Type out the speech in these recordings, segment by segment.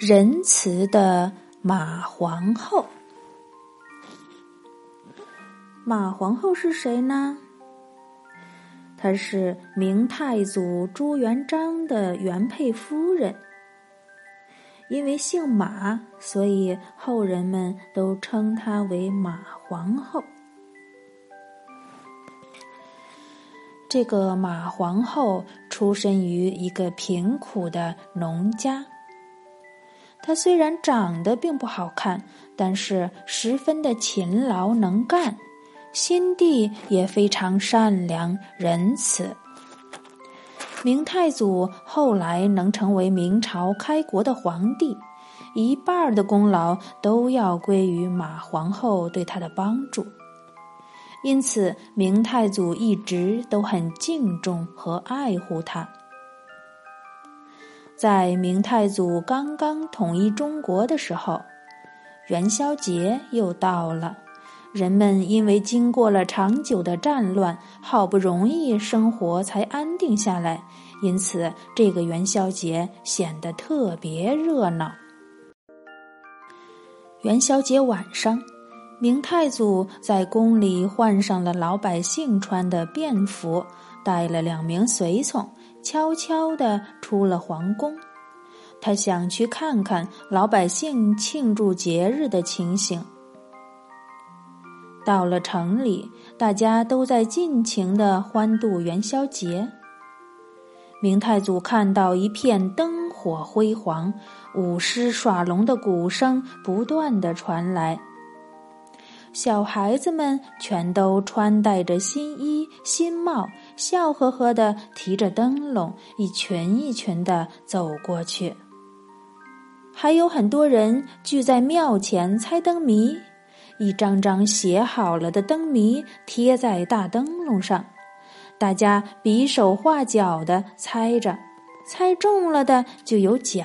仁慈的马皇后。马皇后是谁呢？她是明太祖朱元璋的原配夫人。因为姓马，所以后人们都称她为马皇后。这个马皇后出身于一个贫苦的农家。他虽然长得并不好看，但是十分的勤劳能干，心地也非常善良仁慈。明太祖后来能成为明朝开国的皇帝，一半的功劳都要归于马皇后对他的帮助，因此明太祖一直都很敬重和爱护他。在明太祖刚刚统一中国的时候，元宵节又到了。人们因为经过了长久的战乱，好不容易生活才安定下来，因此这个元宵节显得特别热闹。元宵节晚上，明太祖在宫里换上了老百姓穿的便服，带了两名随从。悄悄地出了皇宫，他想去看看老百姓庆祝节日的情形。到了城里，大家都在尽情的欢度元宵节。明太祖看到一片灯火辉煌，舞狮耍龙的鼓声不断的传来。小孩子们全都穿戴着新衣新帽，笑呵呵的提着灯笼，一群一群的走过去。还有很多人聚在庙前猜灯谜，一张张写好了的灯谜贴在大灯笼上，大家比手画脚的猜着，猜中了的就有奖。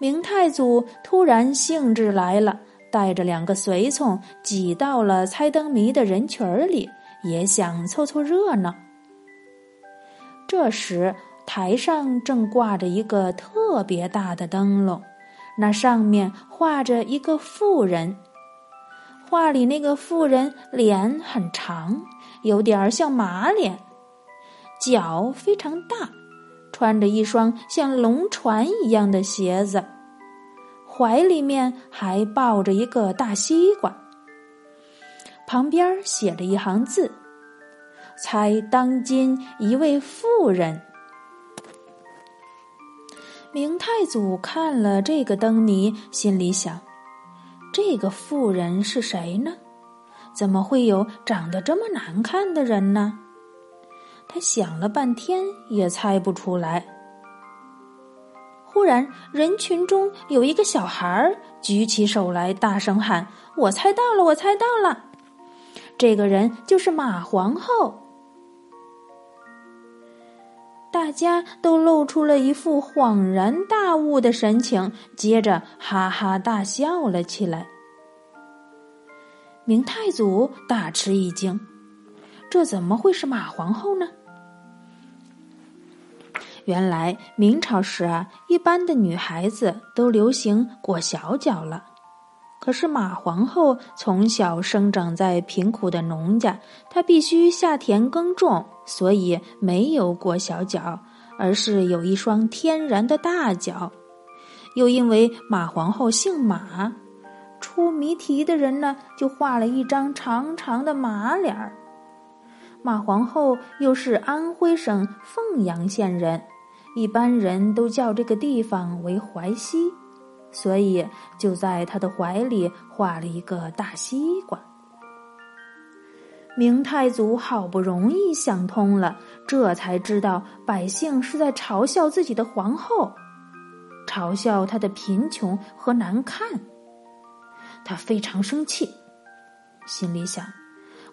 明太祖突然兴致来了。带着两个随从挤到了猜灯谜的人群里，也想凑凑热闹。这时，台上正挂着一个特别大的灯笼，那上面画着一个妇人。画里那个妇人脸很长，有点像马脸，脚非常大，穿着一双像龙船一样的鞋子。怀里面还抱着一个大西瓜，旁边写着一行字：“猜当今一位妇人。”明太祖看了这个灯谜，心里想：“这个妇人是谁呢？怎么会有长得这么难看的人呢？”他想了半天，也猜不出来。忽然，人群中有一个小孩儿举起手来，大声喊：“我猜到了！我猜到了！这个人就是马皇后。”大家都露出了一副恍然大悟的神情，接着哈哈大笑了起来。明太祖大吃一惊：“这怎么会是马皇后呢？”原来明朝时啊，一般的女孩子都流行裹小脚了。可是马皇后从小生长在贫苦的农家，她必须下田耕种，所以没有裹小脚，而是有一双天然的大脚。又因为马皇后姓马，出谜题的人呢就画了一张长长的马脸儿。马皇后又是安徽省凤阳县人。一般人都叫这个地方为淮西，所以就在他的怀里画了一个大西瓜。明太祖好不容易想通了，这才知道百姓是在嘲笑自己的皇后，嘲笑她的贫穷和难看。他非常生气，心里想：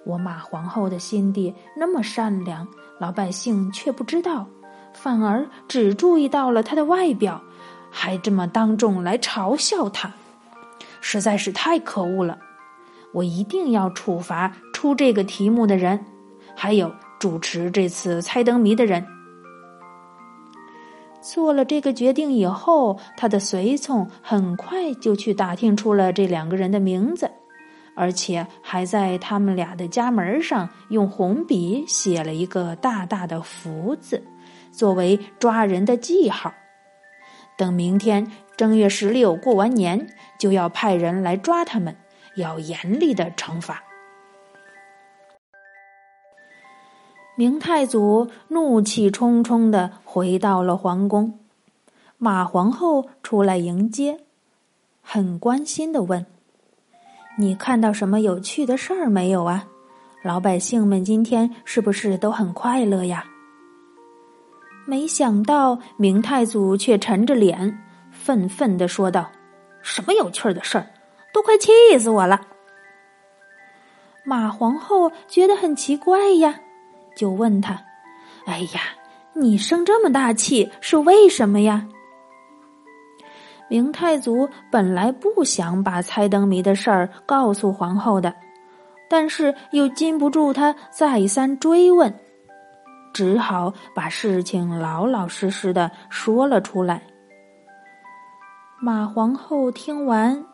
我马皇后的心地那么善良，老百姓却不知道。反而只注意到了他的外表，还这么当众来嘲笑他，实在是太可恶了！我一定要处罚出这个题目的人，还有主持这次猜灯谜的人。做了这个决定以后，他的随从很快就去打听出了这两个人的名字，而且还在他们俩的家门上用红笔写了一个大大的福字，作为抓人的记号。等明天正月十六过完年，就要派人来抓他们，要严厉的惩罚。明太祖怒气冲冲的回到了皇宫，马皇后出来迎接，很关心的问：“你看到什么有趣的事儿没有啊？老百姓们今天是不是都很快乐呀？”没想到明太祖却沉着脸，愤愤的说道：“什么有趣的事儿？都快气死我了！”马皇后觉得很奇怪呀。就问他：“哎呀，你生这么大气是为什么呀？”明太祖本来不想把猜灯谜的事儿告诉皇后的，但是又禁不住他再三追问，只好把事情老老实实的说了出来。马皇后听完，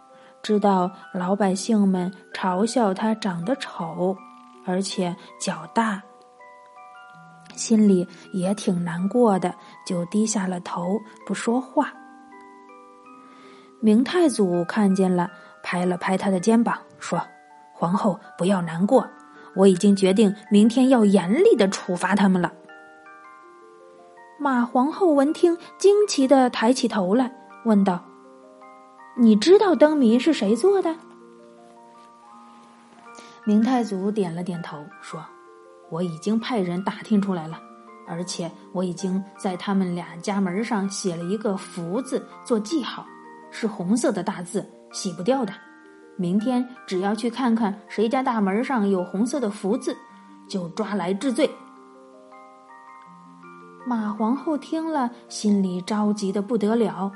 知道老百姓们嘲笑他长得丑，而且脚大。心里也挺难过的，就低下了头不说话。明太祖看见了，拍了拍他的肩膀，说：“皇后不要难过，我已经决定明天要严厉的处罚他们了。”马皇后闻听，惊奇的抬起头来，问道：“你知道灯谜是谁做的？”明太祖点了点头，说。我已经派人打听出来了，而且我已经在他们俩家门上写了一个福字做记号，是红色的大字，洗不掉的。明天只要去看看谁家大门上有红色的福字，就抓来治罪。马皇后听了，心里着急的不得了，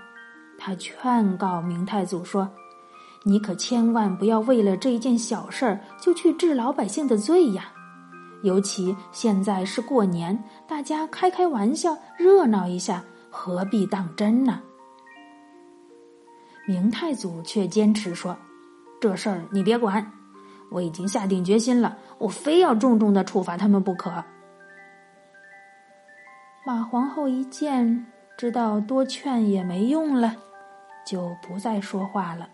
她劝告明太祖说：“你可千万不要为了这一件小事儿就去治老百姓的罪呀。”尤其现在是过年，大家开开玩笑，热闹一下，何必当真呢？明太祖却坚持说：“这事儿你别管，我已经下定决心了，我非要重重的处罚他们不可。”马皇后一见，知道多劝也没用了，就不再说话了。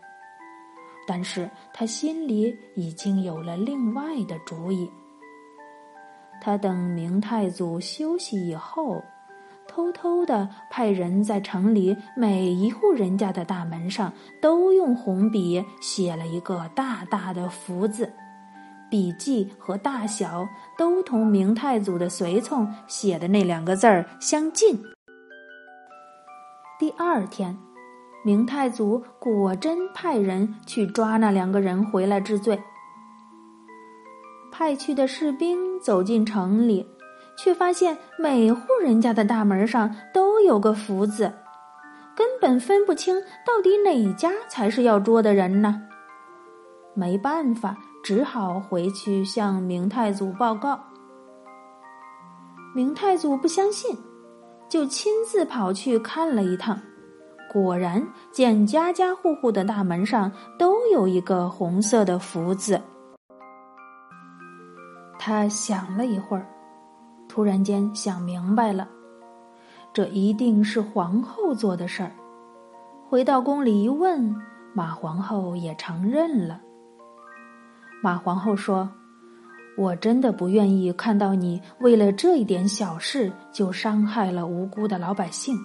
但是她心里已经有了另外的主意。他等明太祖休息以后，偷偷的派人在城里每一户人家的大门上都用红笔写了一个大大的福字，笔迹和大小都同明太祖的随从写的那两个字儿相近。第二天，明太祖果真派人去抓那两个人回来治罪。派去的士兵走进城里，却发现每户人家的大门上都有个福字，根本分不清到底哪家才是要捉的人呢。没办法，只好回去向明太祖报告。明太祖不相信，就亲自跑去看了一趟，果然见家家户户的大门上都有一个红色的福字。他想了一会儿，突然间想明白了，这一定是皇后做的事儿。回到宫里一问，马皇后也承认了。马皇后说：“我真的不愿意看到你为了这一点小事就伤害了无辜的老百姓。”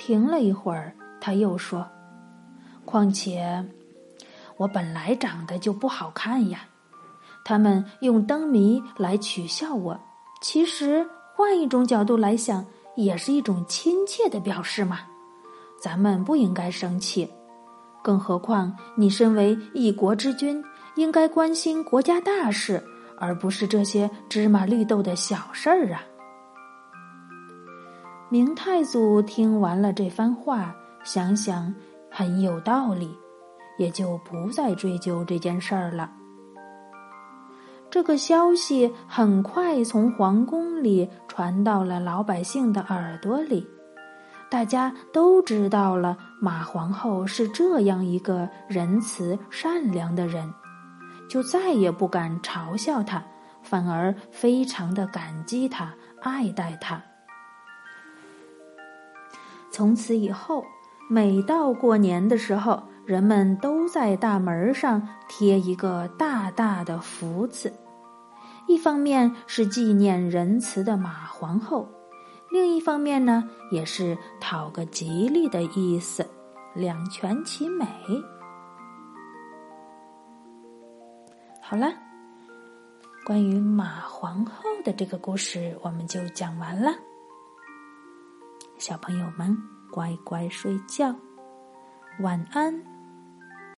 停了一会儿，他又说：“况且，我本来长得就不好看呀。”他们用灯谜来取笑我，其实换一种角度来想，也是一种亲切的表示嘛。咱们不应该生气，更何况你身为一国之君，应该关心国家大事，而不是这些芝麻绿豆的小事儿啊。明太祖听完了这番话，想想很有道理，也就不再追究这件事儿了。这个消息很快从皇宫里传到了老百姓的耳朵里，大家都知道了马皇后是这样一个仁慈善良的人，就再也不敢嘲笑她，反而非常的感激她，爱戴她。从此以后，每到过年的时候，人们都在大门上贴一个大大的福字。一方面是纪念仁慈的马皇后，另一方面呢，也是讨个吉利的意思，两全其美。好了，关于马皇后的这个故事，我们就讲完了。小朋友们，乖乖睡觉，晚安。